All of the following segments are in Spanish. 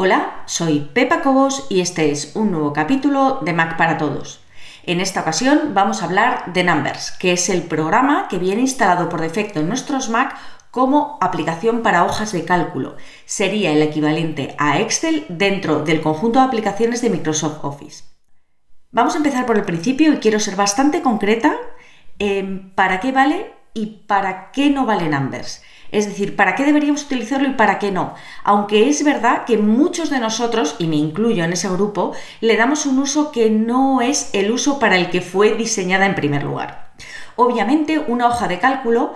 Hola, soy Pepa Cobos y este es un nuevo capítulo de Mac para Todos. En esta ocasión vamos a hablar de Numbers, que es el programa que viene instalado por defecto en nuestros Mac como aplicación para hojas de cálculo. Sería el equivalente a Excel dentro del conjunto de aplicaciones de Microsoft Office. Vamos a empezar por el principio y quiero ser bastante concreta en para qué vale y para qué no vale Numbers. Es decir, ¿para qué deberíamos utilizarlo y para qué no? Aunque es verdad que muchos de nosotros, y me incluyo en ese grupo, le damos un uso que no es el uso para el que fue diseñada en primer lugar. Obviamente, una hoja de cálculo,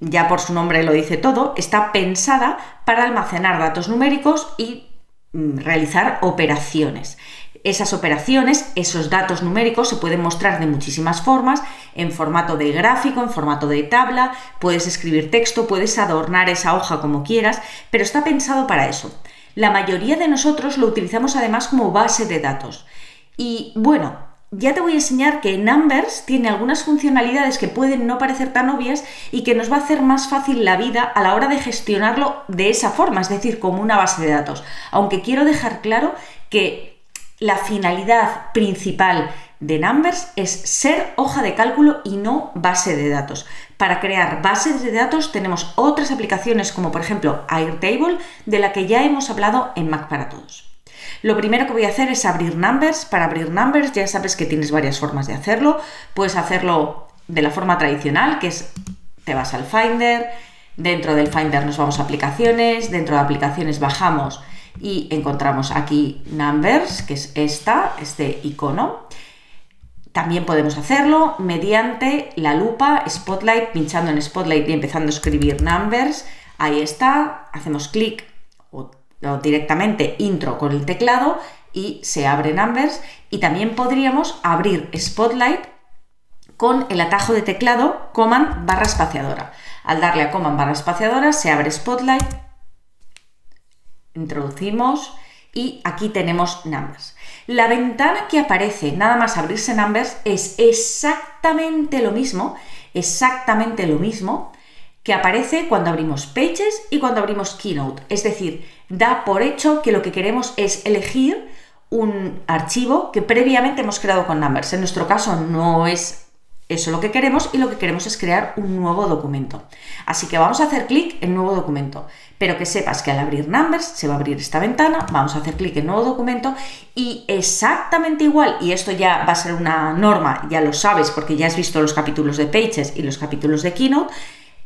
ya por su nombre lo dice todo, está pensada para almacenar datos numéricos y mm, realizar operaciones. Esas operaciones, esos datos numéricos se pueden mostrar de muchísimas formas, en formato de gráfico, en formato de tabla, puedes escribir texto, puedes adornar esa hoja como quieras, pero está pensado para eso. La mayoría de nosotros lo utilizamos además como base de datos. Y bueno, ya te voy a enseñar que Numbers tiene algunas funcionalidades que pueden no parecer tan obvias y que nos va a hacer más fácil la vida a la hora de gestionarlo de esa forma, es decir, como una base de datos. Aunque quiero dejar claro que la finalidad principal de Numbers es ser hoja de cálculo y no base de datos. Para crear bases de datos tenemos otras aplicaciones como por ejemplo Airtable, de la que ya hemos hablado en Mac para Todos. Lo primero que voy a hacer es abrir Numbers. Para abrir Numbers ya sabes que tienes varias formas de hacerlo. Puedes hacerlo de la forma tradicional, que es te vas al Finder, dentro del Finder nos vamos a aplicaciones, dentro de aplicaciones bajamos y encontramos aquí Numbers, que es esta, este icono. También podemos hacerlo mediante la lupa Spotlight, pinchando en Spotlight y empezando a escribir Numbers. Ahí está, hacemos clic o, directamente intro con el teclado y se abre Numbers. Y también podríamos abrir Spotlight con el atajo de teclado Command barra espaciadora. Al darle a Command barra espaciadora se abre Spotlight introducimos y aquí tenemos Numbers. La ventana que aparece nada más abrirse Numbers es exactamente lo mismo, exactamente lo mismo que aparece cuando abrimos Pages y cuando abrimos Keynote. Es decir, da por hecho que lo que queremos es elegir un archivo que previamente hemos creado con Numbers. En nuestro caso no es eso es lo que queremos y lo que queremos es crear un nuevo documento. Así que vamos a hacer clic en nuevo documento, pero que sepas que al abrir Numbers se va a abrir esta ventana, vamos a hacer clic en nuevo documento y exactamente igual, y esto ya va a ser una norma, ya lo sabes porque ya has visto los capítulos de Pages y los capítulos de Keynote,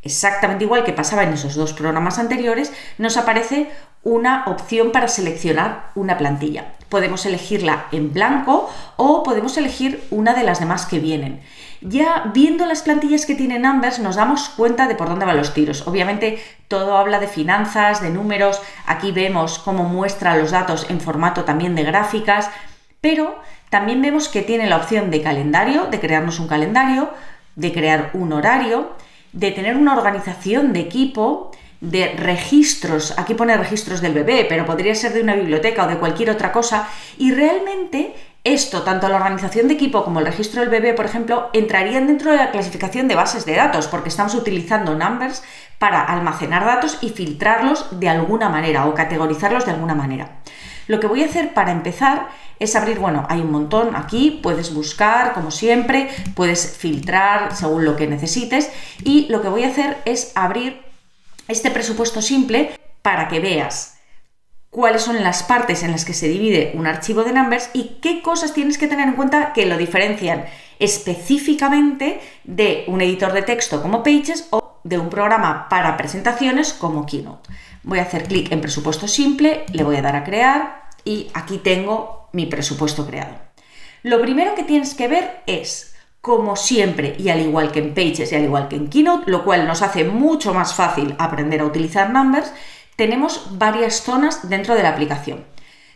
exactamente igual que pasaba en esos dos programas anteriores, nos aparece una opción para seleccionar una plantilla. Podemos elegirla en blanco o podemos elegir una de las demás que vienen. Ya viendo las plantillas que tiene Numbers nos damos cuenta de por dónde van los tiros. Obviamente todo habla de finanzas, de números, aquí vemos cómo muestra los datos en formato también de gráficas, pero también vemos que tiene la opción de calendario, de crearnos un calendario, de crear un horario, de tener una organización de equipo, de registros, aquí pone registros del bebé, pero podría ser de una biblioteca o de cualquier otra cosa, y realmente esto, tanto la organización de equipo como el registro del bebé, por ejemplo, entrarían dentro de la clasificación de bases de datos, porque estamos utilizando Numbers para almacenar datos y filtrarlos de alguna manera o categorizarlos de alguna manera. Lo que voy a hacer para empezar es abrir, bueno, hay un montón aquí, puedes buscar como siempre, puedes filtrar según lo que necesites y lo que voy a hacer es abrir este presupuesto simple para que veas cuáles son las partes en las que se divide un archivo de Numbers y qué cosas tienes que tener en cuenta que lo diferencian específicamente de un editor de texto como Pages o de un programa para presentaciones como Keynote. Voy a hacer clic en presupuesto simple, le voy a dar a crear y aquí tengo mi presupuesto creado. Lo primero que tienes que ver es, como siempre, y al igual que en Pages y al igual que en Keynote, lo cual nos hace mucho más fácil aprender a utilizar Numbers, tenemos varias zonas dentro de la aplicación.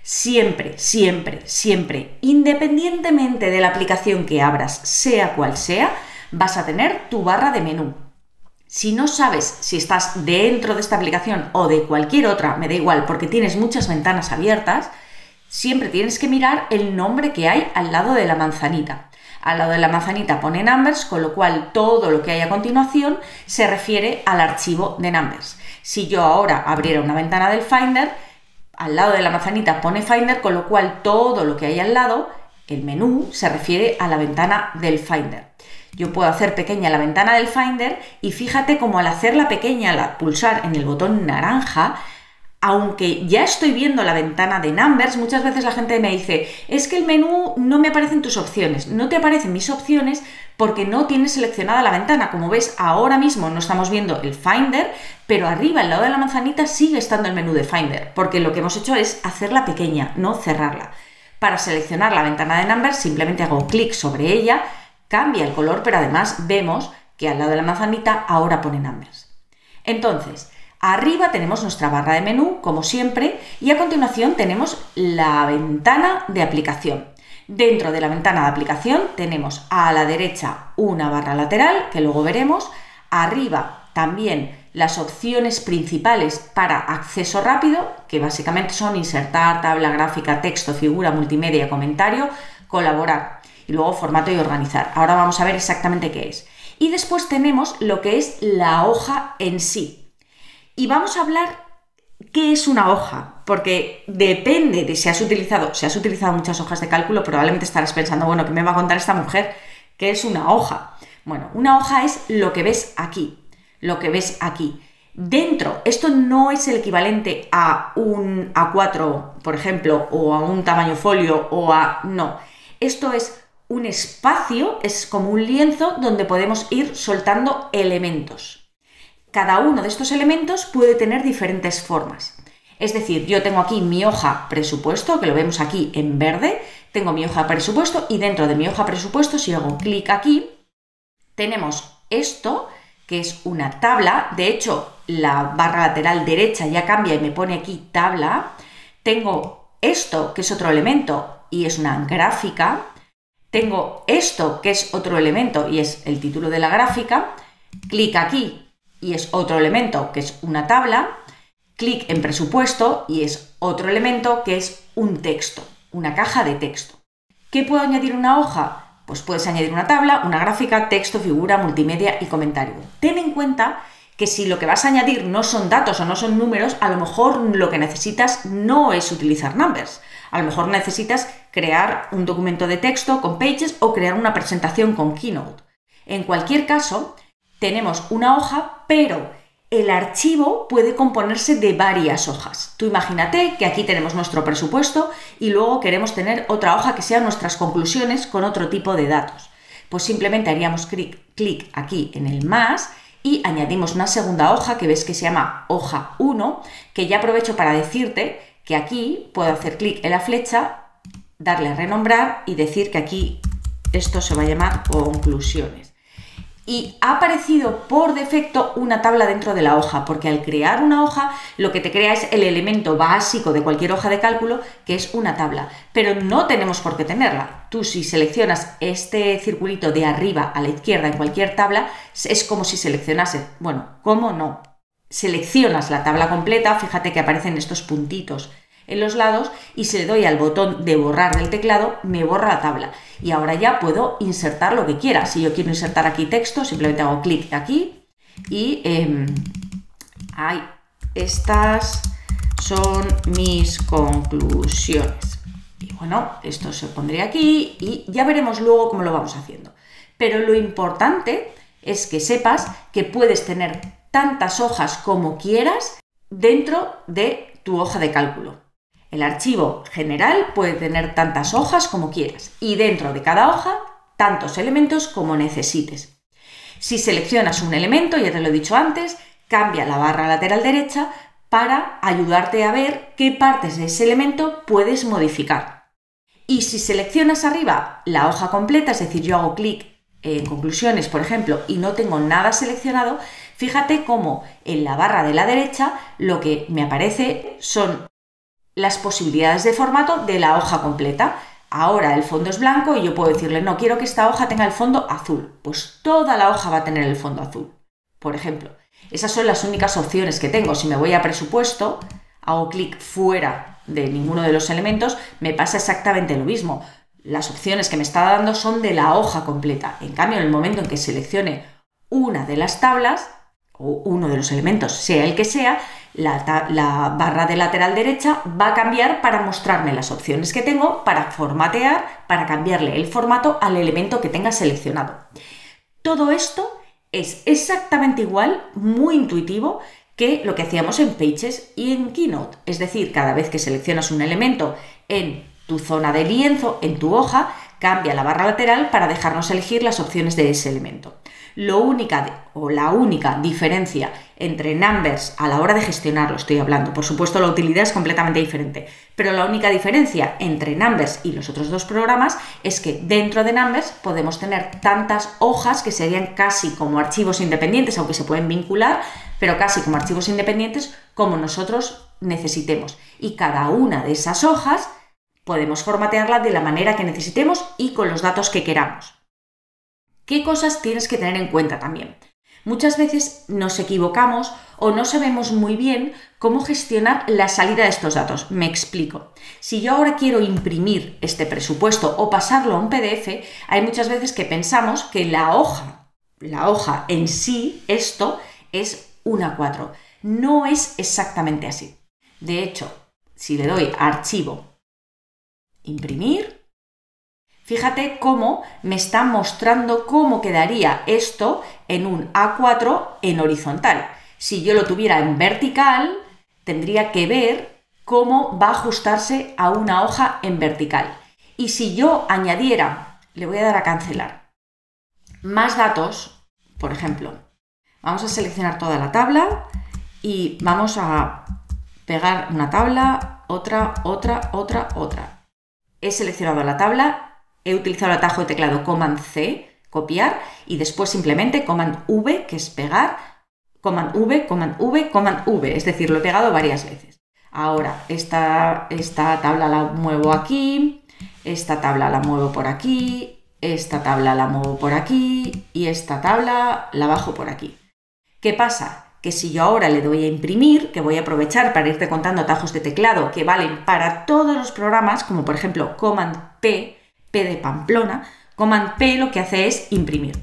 Siempre, siempre, siempre, independientemente de la aplicación que abras, sea cual sea, vas a tener tu barra de menú. Si no sabes si estás dentro de esta aplicación o de cualquier otra, me da igual, porque tienes muchas ventanas abiertas, siempre tienes que mirar el nombre que hay al lado de la manzanita. Al lado de la manzanita pone Numbers, con lo cual todo lo que hay a continuación se refiere al archivo de Numbers. Si yo ahora abriera una ventana del Finder, al lado de la manzanita pone Finder, con lo cual todo lo que hay al lado, el menú, se refiere a la ventana del Finder. Yo puedo hacer pequeña la ventana del Finder y fíjate cómo al hacerla pequeña, al pulsar en el botón naranja, aunque ya estoy viendo la ventana de Numbers, muchas veces la gente me dice, es que el menú no me aparecen tus opciones. No te aparecen mis opciones porque no tienes seleccionada la ventana. Como ves, ahora mismo no estamos viendo el Finder, pero arriba, al lado de la manzanita, sigue estando el menú de Finder, porque lo que hemos hecho es hacerla pequeña, no cerrarla. Para seleccionar la ventana de Numbers, simplemente hago clic sobre ella, cambia el color, pero además vemos que al lado de la manzanita ahora pone Numbers. Entonces, Arriba tenemos nuestra barra de menú, como siempre, y a continuación tenemos la ventana de aplicación. Dentro de la ventana de aplicación tenemos a la derecha una barra lateral, que luego veremos, arriba también las opciones principales para acceso rápido, que básicamente son insertar, tabla gráfica, texto, figura, multimedia, comentario, colaborar y luego formato y organizar. Ahora vamos a ver exactamente qué es. Y después tenemos lo que es la hoja en sí, y vamos a hablar qué es una hoja, porque depende de si has utilizado, si has utilizado muchas hojas de cálculo, probablemente estarás pensando, bueno, ¿qué me va a contar esta mujer? ¿Qué es una hoja? Bueno, una hoja es lo que ves aquí, lo que ves aquí. Dentro, esto no es el equivalente a un A4, por ejemplo, o a un tamaño folio, o a... No, esto es un espacio, es como un lienzo donde podemos ir soltando elementos. Cada uno de estos elementos puede tener diferentes formas. Es decir, yo tengo aquí mi hoja presupuesto, que lo vemos aquí en verde, tengo mi hoja presupuesto y dentro de mi hoja presupuesto, si hago clic aquí, tenemos esto, que es una tabla, de hecho la barra lateral derecha ya cambia y me pone aquí tabla, tengo esto, que es otro elemento y es una gráfica, tengo esto, que es otro elemento y es el título de la gráfica, clic aquí y es otro elemento que es una tabla, clic en presupuesto y es otro elemento que es un texto, una caja de texto. ¿Qué puedo añadir una hoja? Pues puedes añadir una tabla, una gráfica, texto, figura, multimedia y comentario. Ten en cuenta que si lo que vas a añadir no son datos o no son números, a lo mejor lo que necesitas no es utilizar numbers. A lo mejor necesitas crear un documento de texto con pages o crear una presentación con Keynote. En cualquier caso, tenemos una hoja, pero el archivo puede componerse de varias hojas. Tú imagínate que aquí tenemos nuestro presupuesto y luego queremos tener otra hoja que sean nuestras conclusiones con otro tipo de datos. Pues simplemente haríamos clic aquí en el más y añadimos una segunda hoja que ves que se llama hoja 1, que ya aprovecho para decirte que aquí puedo hacer clic en la flecha, darle a renombrar y decir que aquí esto se va a llamar conclusiones y ha aparecido por defecto una tabla dentro de la hoja, porque al crear una hoja lo que te crea es el elemento básico de cualquier hoja de cálculo, que es una tabla, pero no tenemos por qué tenerla. Tú si seleccionas este circulito de arriba a la izquierda en cualquier tabla, es como si seleccionase, bueno, ¿cómo no? Seleccionas la tabla completa, fíjate que aparecen estos puntitos en los lados y si le doy al botón de borrar del teclado, me borra la tabla. Y ahora ya puedo insertar lo que quiera. Si yo quiero insertar aquí texto, simplemente hago clic aquí y eh, estas son mis conclusiones. Y bueno, esto se pondría aquí y ya veremos luego cómo lo vamos haciendo. Pero lo importante es que sepas que puedes tener tantas hojas como quieras dentro de tu hoja de cálculo. El archivo general puede tener tantas hojas como quieras y dentro de cada hoja tantos elementos como necesites. Si seleccionas un elemento, ya te lo he dicho antes, cambia la barra lateral derecha para ayudarte a ver qué partes de ese elemento puedes modificar. Y si seleccionas arriba la hoja completa, es decir, yo hago clic en conclusiones, por ejemplo, y no tengo nada seleccionado, fíjate cómo en la barra de la derecha lo que me aparece son las posibilidades de formato de la hoja completa. Ahora el fondo es blanco y yo puedo decirle, no, quiero que esta hoja tenga el fondo azul. Pues toda la hoja va a tener el fondo azul, por ejemplo. Esas son las únicas opciones que tengo. Si me voy a presupuesto, hago clic fuera de ninguno de los elementos, me pasa exactamente lo mismo. Las opciones que me está dando son de la hoja completa. En cambio, en el momento en que seleccione una de las tablas, uno de los elementos, sea el que sea, la, barra de lateral derecha va a cambiar para mostrarme las opciones que tengo para formatear, para cambiarle el formato al elemento que tenga seleccionado. Todo esto es exactamente igual, muy intuitivo, que lo que hacíamos en Pages y en Keynote. Es decir, cada vez que seleccionas un elemento en tu zona de lienzo, en tu hoja, cambia la barra lateral para dejarnos elegir las opciones de ese elemento. Lo única o la única diferencia entre Numbers a la hora de gestionarlo, estoy hablando, por supuesto la utilidad es completamente diferente, pero la única diferencia entre Numbers y los otros dos programas es que dentro de Numbers podemos tener tantas hojas que serían casi como archivos independientes, aunque se pueden vincular, pero casi como archivos independientes como nosotros necesitemos. Y cada una de esas hojas podemos formatearla de la manera que necesitemos y con los datos que queramos. ¿Qué cosas tienes que tener en cuenta también? Muchas veces nos equivocamos o no sabemos muy bien cómo gestionar la salida de estos datos. Me explico. Si yo ahora quiero imprimir este presupuesto o pasarlo a un PDF, hay muchas veces que pensamos que la hoja, la hoja en sí, esto es una 4. No es exactamente así. De hecho, si le doy archivo, imprimir, Fíjate cómo me está mostrando cómo quedaría esto en un A4 en horizontal. Si yo lo tuviera en vertical, tendría que ver cómo va a ajustarse a una hoja en vertical. Y si yo añadiera, le voy a dar a cancelar, más datos, por ejemplo, vamos a seleccionar toda la tabla y vamos a pegar una tabla, otra, otra, otra, otra. He seleccionado la tabla he utilizado el atajo de teclado Command C, copiar, y después simplemente Command V, que es pegar, Command V, Command V, Command V, es decir, lo he pegado varias veces. Ahora, esta, esta tabla la muevo aquí, esta tabla la muevo por aquí, esta tabla la muevo por aquí y esta tabla la bajo por aquí. ¿Qué pasa? Que si yo ahora le doy a imprimir, que voy a aprovechar para irte contando atajos de teclado que valen para todos los programas, como por ejemplo Command P, P de Pamplona, Command P lo que hace es imprimir.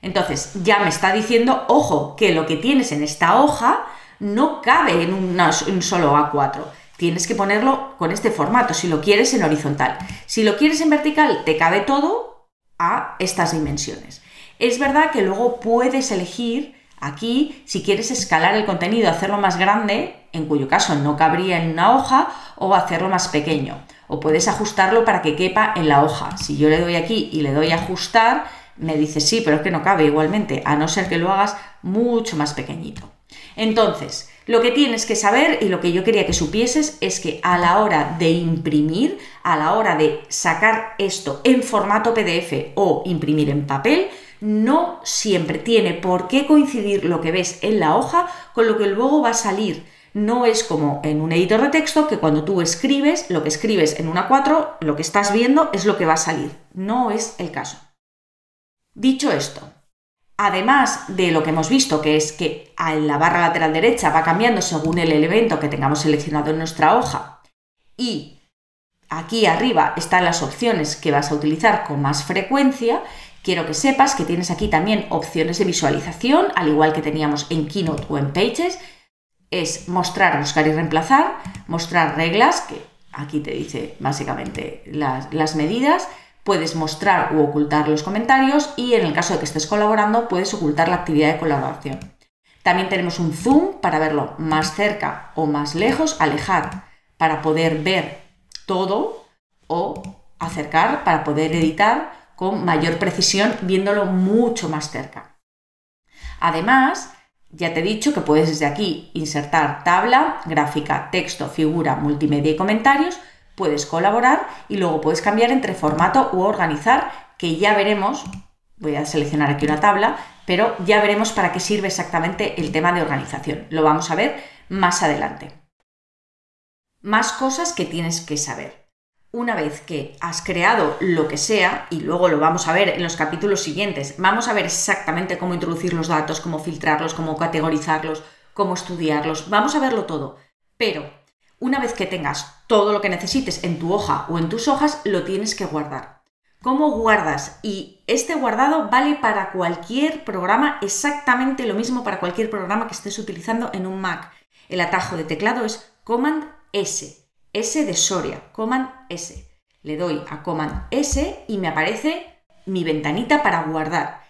Entonces, ya me está diciendo, ojo, que lo que tienes en esta hoja no cabe en un solo A4. Tienes que ponerlo con este formato, si lo quieres en horizontal. Si lo quieres en vertical, te cabe todo a estas dimensiones. Es verdad que luego puedes elegir aquí si quieres escalar el contenido, hacerlo más grande, en cuyo caso no cabría en una hoja, o hacerlo más pequeño o puedes ajustarlo para que quepa en la hoja. Si yo le doy aquí y le doy ajustar, me dice sí, pero es que no cabe igualmente, a no ser que lo hagas mucho más pequeñito. Entonces, lo que tienes que saber y lo que yo quería que supieses es que a la hora de imprimir, a la hora de sacar esto en formato PDF o imprimir en papel, no siempre tiene por qué coincidir lo que ves en la hoja con lo que luego va a salir no es como en un editor de texto que cuando tú escribes, lo que escribes en una 4, lo que estás viendo es lo que va a salir. No es el caso. Dicho esto, además de lo que hemos visto, que es que en la barra lateral derecha va cambiando según el elemento que tengamos seleccionado en nuestra hoja y aquí arriba están las opciones que vas a utilizar con más frecuencia, quiero que sepas que tienes aquí también opciones de visualización, al igual que teníamos en Keynote o en Pages, es mostrar, buscar y reemplazar, mostrar reglas, que aquí te dice básicamente las, medidas, puedes mostrar u ocultar los comentarios y en el caso de que estés colaborando puedes ocultar la actividad de colaboración. También tenemos un zoom para verlo más cerca o más lejos, alejar para poder ver todo o acercar para poder editar con mayor precisión viéndolo mucho más cerca. Además, ya te he dicho que puedes desde aquí insertar tabla, gráfica, texto, figura, multimedia y comentarios, puedes colaborar y luego puedes cambiar entre formato u organizar, que ya veremos, voy a seleccionar aquí una tabla, pero ya veremos para qué sirve exactamente el tema de organización. Lo vamos a ver más adelante. Más cosas que tienes que saber una vez que has creado lo que sea, y luego lo vamos a ver en los capítulos siguientes, vamos a ver exactamente cómo introducir los datos, cómo filtrarlos, cómo categorizarlos, cómo estudiarlos, vamos a verlo todo. Pero una vez que tengas todo lo que necesites en tu hoja o en tus hojas, lo tienes que guardar. ¿Cómo guardas? Y este guardado vale para cualquier programa, exactamente lo mismo para cualquier programa que estés utilizando en un Mac. El atajo de teclado es Command S, S de Soria, Command S. Le doy a Command S y me aparece mi ventanita para guardar.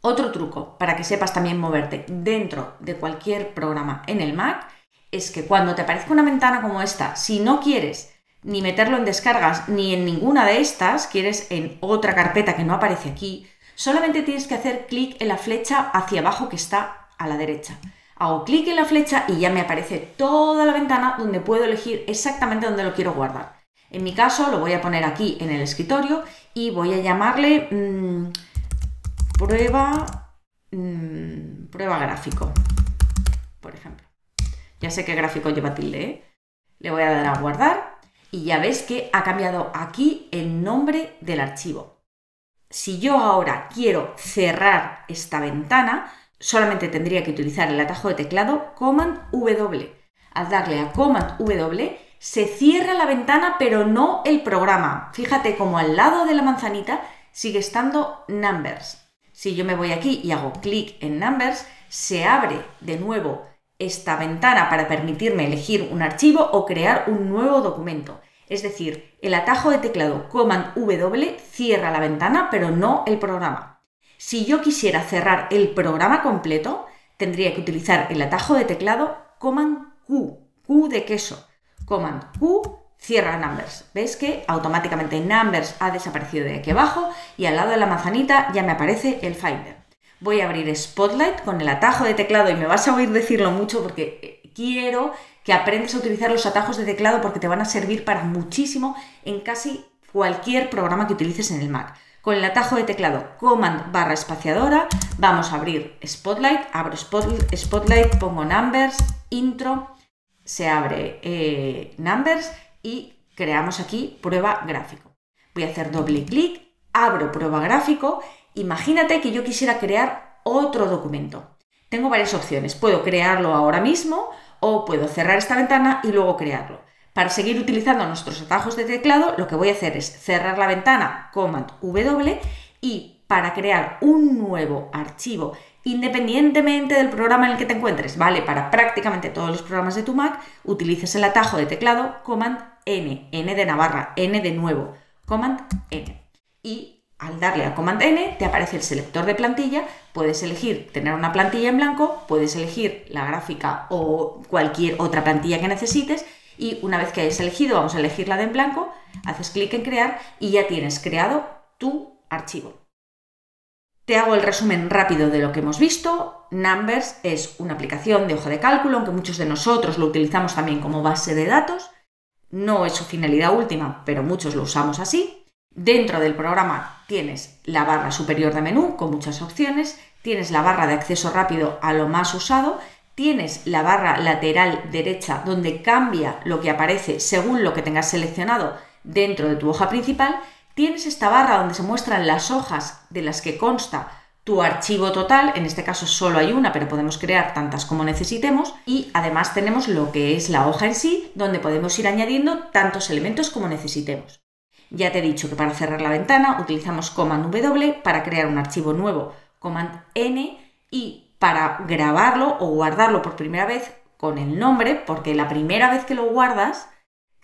Otro truco para que sepas también moverte dentro de cualquier programa en el Mac es que cuando te aparezca una ventana como esta, si no quieres ni meterlo en descargas ni en ninguna de estas, quieres en otra carpeta que no aparece aquí, solamente tienes que hacer clic en la flecha hacia abajo que está a la derecha. Hago clic en la flecha y ya me aparece toda la ventana donde puedo elegir exactamente dónde lo quiero guardar. En mi caso lo voy a poner aquí en el escritorio y voy a llamarle mm, prueba, mm, prueba gráfico, por ejemplo. Ya sé qué gráfico lleva tilde, ¿eh? Le voy a dar a guardar y ya ves que ha cambiado aquí el nombre del archivo. Si yo ahora quiero cerrar esta ventana, solamente tendría que utilizar el atajo de teclado Command W. Al darle a Command W, se cierra la ventana pero no el programa. Fíjate como al lado de la manzanita sigue estando Numbers. Si yo me voy aquí y hago clic en Numbers, se abre de nuevo esta ventana para permitirme elegir un archivo o crear un nuevo documento. Es decir, el atajo de teclado Command W cierra la ventana pero no el programa. Si yo quisiera cerrar el programa completo, tendría que utilizar el atajo de teclado Command Q, Q de queso. Command Q cierra Numbers. ¿Ves que automáticamente Numbers ha desaparecido de aquí abajo y al lado de la manzanita ya me aparece el Finder? Voy a abrir Spotlight con el atajo de teclado y me vas a oír decirlo mucho porque eh, quiero que aprendas a utilizar los atajos de teclado porque te van a servir para muchísimo en casi cualquier programa que utilices en el Mac. Con el atajo de teclado Command barra espaciadora vamos a abrir Spotlight, abro Spotlight, pongo Numbers, Intro, se abre eh, Numbers y creamos aquí prueba gráfico. Voy a hacer doble clic, abro prueba gráfico Imagínate que yo quisiera crear otro documento. Tengo varias opciones. Puedo crearlo ahora mismo o puedo cerrar esta ventana y luego crearlo. Para seguir utilizando nuestros atajos de teclado, lo que voy a hacer es cerrar la ventana Command W y para crear un nuevo archivo independientemente del programa en el que te encuentres, ¿vale? Para prácticamente todos los programas de tu Mac, utilices el atajo de teclado Command N, N de Navarra, N de nuevo, Command N. Y al darle a Command N te aparece el selector de plantilla, puedes elegir tener una plantilla en blanco, puedes elegir la gráfica o cualquier otra plantilla que necesites y una vez que hayas elegido, vamos a elegir la de en blanco, haces clic en crear y ya tienes creado tu archivo. Te hago el resumen rápido de lo que hemos visto. Numbers es una aplicación de hoja de cálculo, aunque muchos de nosotros lo utilizamos también como base de datos. No es su finalidad última, pero muchos lo usamos así. Dentro del programa tienes la barra superior de menú con muchas opciones, tienes la barra de acceso rápido a lo más usado, tienes la barra lateral derecha donde cambia lo que aparece según lo que tengas seleccionado dentro de tu hoja principal, tienes esta barra donde se muestran las hojas de las que consta tu archivo total, en este caso solo hay una, pero podemos crear tantas como necesitemos, y además tenemos lo que es la hoja en sí, donde podemos ir añadiendo tantos elementos como necesitemos. Ya te he dicho que para cerrar la ventana utilizamos Command W, para crear un archivo nuevo Command N y para grabarlo o guardarlo por primera vez con el nombre, porque la primera vez que lo guardas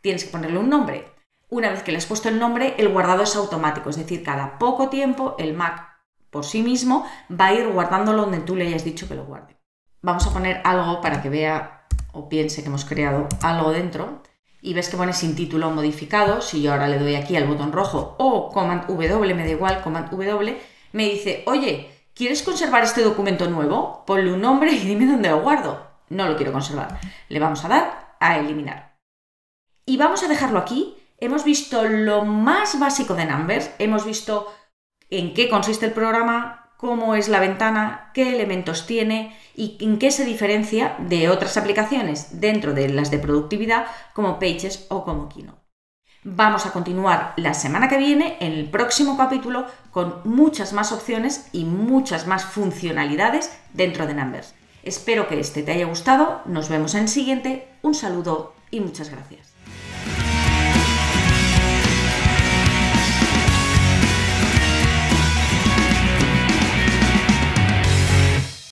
tienes que ponerle un nombre. Una vez que le has puesto el nombre, el guardado es automático, es decir, cada poco tiempo el Mac por sí mismo va a ir guardándolo donde tú le hayas dicho que lo guarde. Vamos a poner algo para que vea o piense que hemos creado algo dentro y ves que pone sin título modificado, si yo ahora le doy aquí al botón rojo o Command W, me da igual, Command W, me dice, oye, ¿quieres conservar este documento nuevo? Ponle un nombre y dime dónde lo guardo. No lo quiero conservar. Le vamos a dar a eliminar. Y vamos a dejarlo aquí. Hemos visto lo más básico de Numbers, hemos visto en qué consiste el programa, cómo es la ventana, qué elementos tiene y en qué se diferencia de otras aplicaciones dentro de las de productividad como Pages o como Kino. Vamos a continuar la semana que viene en el próximo capítulo con muchas más opciones y muchas más funcionalidades dentro de Numbers. Espero que este te haya gustado, nos vemos en el siguiente, un saludo y muchas gracias.